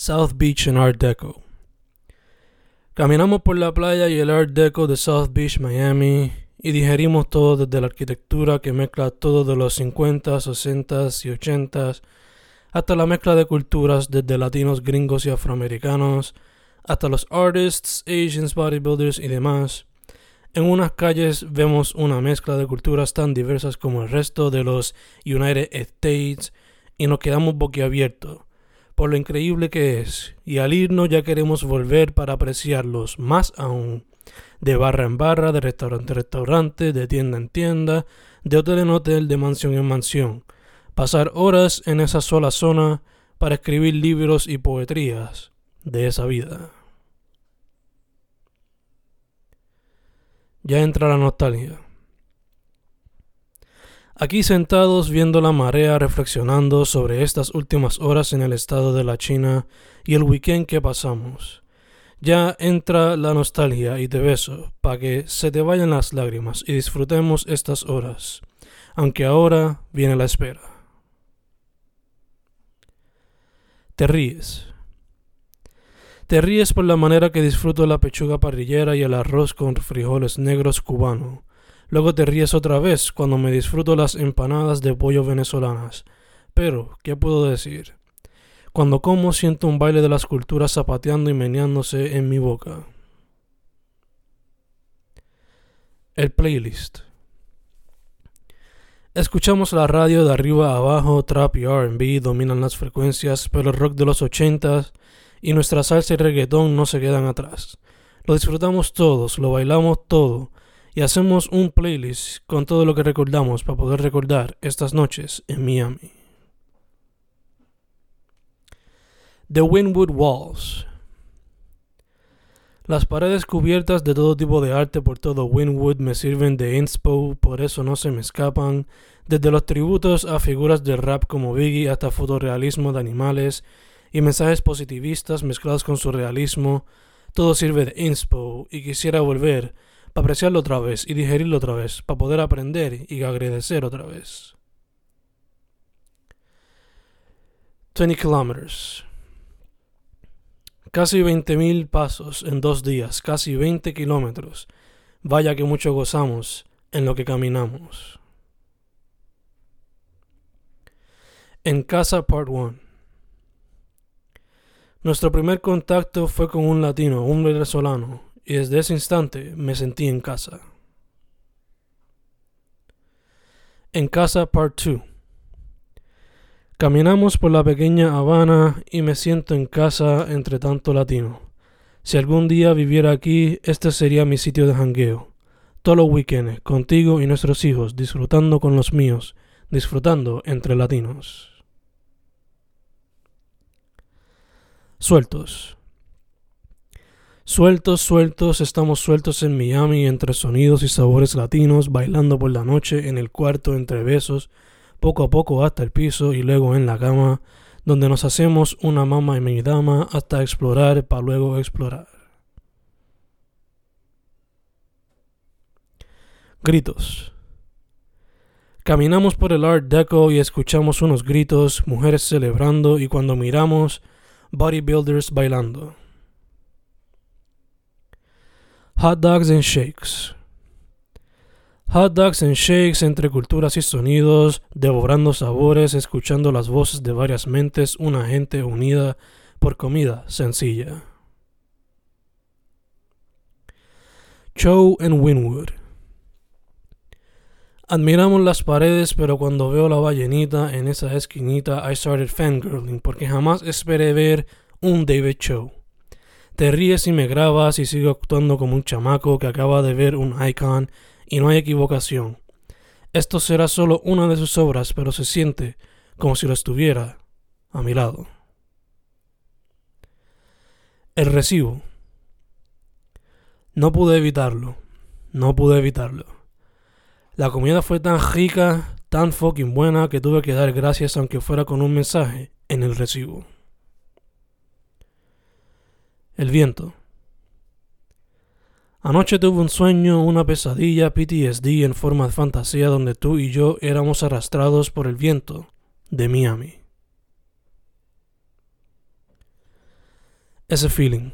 South Beach en Art Deco. Caminamos por la playa y el Art Deco de South Beach, Miami, y digerimos todo desde la arquitectura que mezcla todo de los 50, 60 y 80 hasta la mezcla de culturas desde latinos, gringos y afroamericanos, hasta los artists, Asians, bodybuilders y demás. En unas calles vemos una mezcla de culturas tan diversas como el resto de los United States y nos quedamos boquiabiertos por lo increíble que es, y al irnos ya queremos volver para apreciarlos más aún, de barra en barra, de restaurante en restaurante, de tienda en tienda, de hotel en hotel, de mansión en mansión, pasar horas en esa sola zona para escribir libros y poetrías de esa vida. Ya entra la nostalgia. Aquí sentados viendo la marea reflexionando sobre estas últimas horas en el estado de la China y el weekend que pasamos. Ya entra la nostalgia y te beso para que se te vayan las lágrimas y disfrutemos estas horas, aunque ahora viene la espera. Te ríes. Te ríes por la manera que disfruto la pechuga parrillera y el arroz con frijoles negros cubano Luego te ríes otra vez cuando me disfruto las empanadas de pollo venezolanas. Pero, ¿qué puedo decir? Cuando como siento un baile de las culturas zapateando y meneándose en mi boca. El playlist. Escuchamos la radio de arriba a abajo, trap y RB dominan las frecuencias, pero el rock de los ochentas y nuestra salsa y reggaetón no se quedan atrás. Lo disfrutamos todos, lo bailamos todo, y hacemos un playlist con todo lo que recordamos para poder recordar estas noches en Miami. The Winwood Walls. Las paredes cubiertas de todo tipo de arte por todo Winwood me sirven de inspo, por eso no se me escapan, desde los tributos a figuras de rap como Biggie hasta fotorrealismo de animales y mensajes positivistas mezclados con surrealismo, todo sirve de inspo y quisiera volver apreciarlo otra vez y digerirlo otra vez, para poder aprender y agradecer otra vez. 20 kilometers. Casi 20.000 pasos en dos días, casi 20 kilómetros. Vaya que mucho gozamos en lo que caminamos. En casa Part 1. Nuestro primer contacto fue con un latino, un venezolano, y desde ese instante me sentí en casa. En casa Part 2. Caminamos por la pequeña Habana y me siento en casa entre tanto latino. Si algún día viviera aquí, este sería mi sitio de jangueo. Todos los weekends, contigo y nuestros hijos, disfrutando con los míos, disfrutando entre latinos. Sueltos. Sueltos, sueltos, estamos sueltos en Miami entre sonidos y sabores latinos, bailando por la noche en el cuarto entre besos, poco a poco hasta el piso y luego en la cama, donde nos hacemos una mamá y mi dama hasta explorar para luego explorar. Gritos. Caminamos por el Art Deco y escuchamos unos gritos, mujeres celebrando y cuando miramos, bodybuilders bailando. Hot dogs and shakes. Hot dogs and shakes entre culturas y sonidos, devorando sabores, escuchando las voces de varias mentes, una gente unida por comida sencilla. Show en Winwood. Admiramos las paredes, pero cuando veo la ballenita en esa esquinita, I started fangirling porque jamás esperé ver un David Show. Te ríes y me grabas y sigo actuando como un chamaco que acaba de ver un icon y no hay equivocación. Esto será solo una de sus obras, pero se siente como si lo estuviera a mi lado. El recibo. No pude evitarlo. No pude evitarlo. La comida fue tan rica, tan fucking buena que tuve que dar gracias aunque fuera con un mensaje en el recibo. El viento. Anoche tuve un sueño, una pesadilla PTSD en forma de fantasía donde tú y yo éramos arrastrados por el viento de Miami. ese feeling.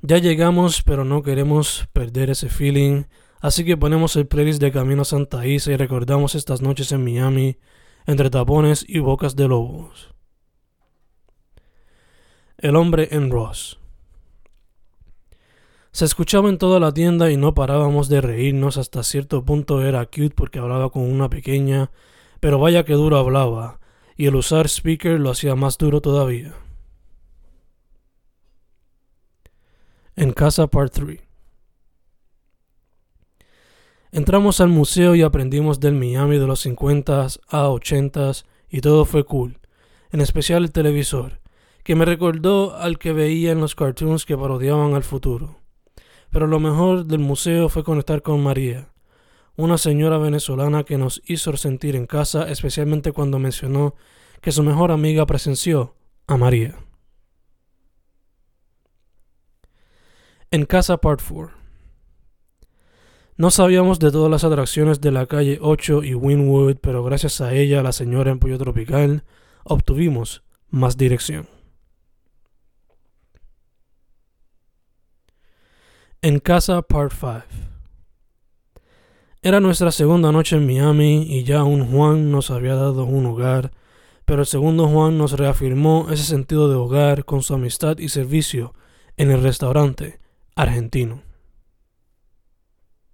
Ya llegamos, pero no queremos perder ese feeling, así que ponemos el playlist de Camino a Santa Isa y recordamos estas noches en Miami, entre tapones y bocas de lobos. El hombre en Ross. Se escuchaba en toda la tienda y no parábamos de reírnos, hasta cierto punto era cute porque hablaba con una pequeña, pero vaya que duro hablaba, y el usar speaker lo hacía más duro todavía. En casa Part 3 Entramos al museo y aprendimos del Miami de los 50s a 80s y todo fue cool, en especial el televisor, que me recordó al que veía en los cartoons que parodiaban al futuro. Pero lo mejor del museo fue conectar con María, una señora venezolana que nos hizo sentir en casa, especialmente cuando mencionó que su mejor amiga presenció a María. En casa Part 4 No sabíamos de todas las atracciones de la calle 8 y Winwood, pero gracias a ella, la señora en Pollo Tropical, obtuvimos más dirección. En casa Part 5 era nuestra segunda noche en Miami y ya un Juan nos había dado un hogar, pero el segundo Juan nos reafirmó ese sentido de hogar con su amistad y servicio en el restaurante argentino.